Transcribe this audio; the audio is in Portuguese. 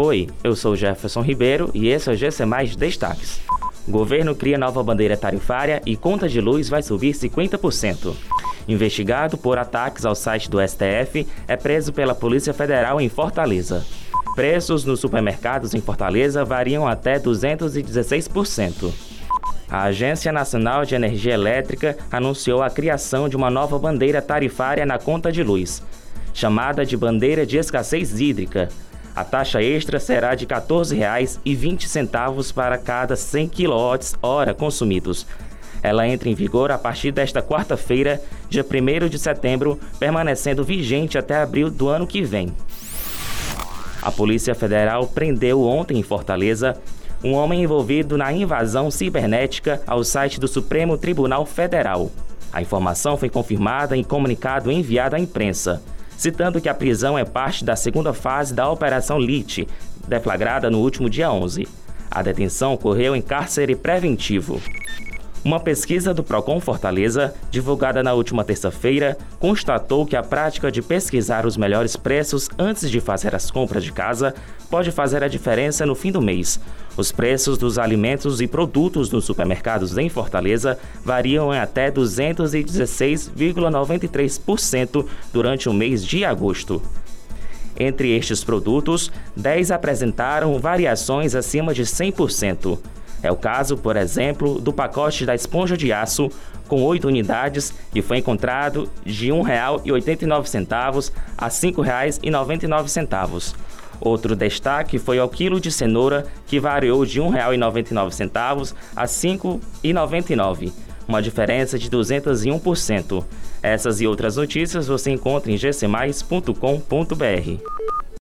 Oi, eu sou Jefferson Ribeiro e esse é o GC Mais Destaques. Governo cria nova bandeira tarifária e conta de luz vai subir 50%. Investigado por ataques ao site do STF, é preso pela Polícia Federal em Fortaleza. Preços nos supermercados em Fortaleza variam até 216%. A Agência Nacional de Energia Elétrica anunciou a criação de uma nova bandeira tarifária na conta de luz, chamada de Bandeira de Escassez Hídrica. A taxa extra será de R$ 14,20 para cada 100 kWh consumidos. Ela entra em vigor a partir desta quarta-feira, dia 1 de setembro, permanecendo vigente até abril do ano que vem. A Polícia Federal prendeu ontem em Fortaleza um homem envolvido na invasão cibernética ao site do Supremo Tribunal Federal. A informação foi confirmada em comunicado enviado à imprensa, citando que a prisão é parte da segunda fase da Operação LIT, deflagrada no último dia 11. A detenção ocorreu em cárcere preventivo. Uma pesquisa do Procon Fortaleza, divulgada na última terça-feira, constatou que a prática de pesquisar os melhores preços antes de fazer as compras de casa pode fazer a diferença no fim do mês. Os preços dos alimentos e produtos nos supermercados em Fortaleza variam em até 216,93% durante o mês de agosto. Entre estes produtos, 10 apresentaram variações acima de 100%. É o caso, por exemplo, do pacote da esponja de aço com 8 unidades que foi encontrado de R$ 1,89 a R$ 5,99. Outro destaque foi ao quilo de cenoura, que variou de R$ 1,99 a R$ 5,99, uma diferença de 201%. Essas e outras notícias você encontra em gcmais.com.br.